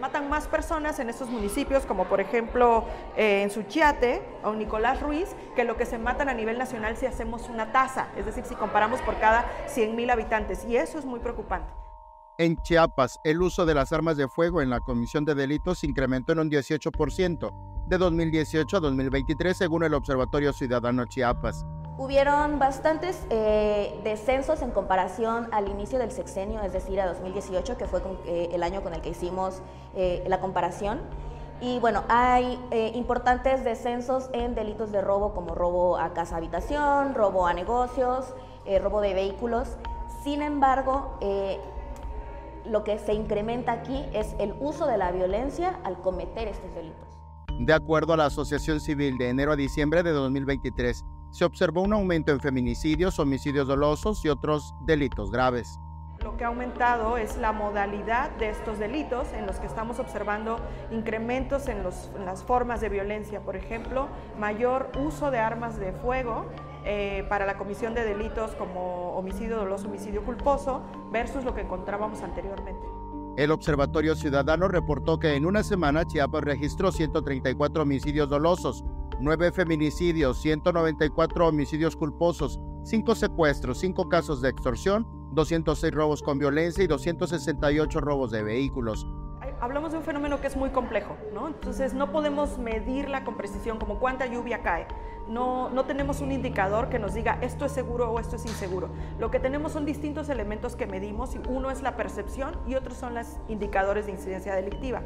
Matan más personas en estos municipios, como por ejemplo eh, en Suchiate o Nicolás Ruiz, que lo que se matan a nivel nacional si hacemos una tasa, es decir, si comparamos por cada 100.000 habitantes. Y eso es muy preocupante. En Chiapas, el uso de las armas de fuego en la comisión de delitos incrementó en un 18% de 2018 a 2023, según el Observatorio Ciudadano Chiapas. Hubieron bastantes eh, descensos en comparación al inicio del sexenio, es decir, a 2018, que fue eh, el año con el que hicimos eh, la comparación. Y bueno, hay importantes descensos en delitos de robo como robo a casa habitación, robo a negocios, robo de vehículos. Sin embargo, lo que se incrementa aquí es el uso de la violencia al cometer estos delitos. De acuerdo a la Asociación Civil de enero a diciembre de 2023, se observó un aumento en feminicidios, homicidios dolosos y otros delitos graves. Lo que ha aumentado es la modalidad de estos delitos en los que estamos observando incrementos en, las formas de violencia, por ejemplo, mayor uso de armas de fuego eh, para la comisión de delitos como homicidio doloso, homicidio culposo, versus lo que encontrábamos anteriormente. El Observatorio Ciudadano reportó que en una semana Chiapas registró 134 homicidios dolosos, 9 feminicidios, 194 homicidios culposos, 5 secuestros, 5 casos de extorsión, 206 robos con violencia y 268 robos de vehículos. Hablamos de un fenómeno que es muy complejo, ¿no? Entonces no podemos medirla con precisión como cuánta lluvia cae. No, no tenemos un indicador que nos diga esto es seguro o esto es inseguro. Lo que tenemos son distintos elementos que medimos y uno es la percepción y otros son los indicadores de incidencia delictiva.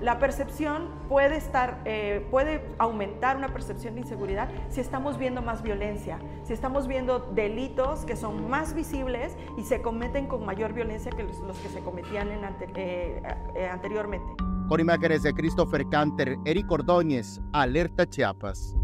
La percepción puede, estar, eh, puede aumentar una percepción de inseguridad si estamos viendo más violencia, si estamos viendo delitos que son más visibles y se cometen con mayor violencia que los, que se cometían en eh, eh, anteriormente. Con imágenes de Christopher Canter, Eric Ordóñez, Alerta Chiapas.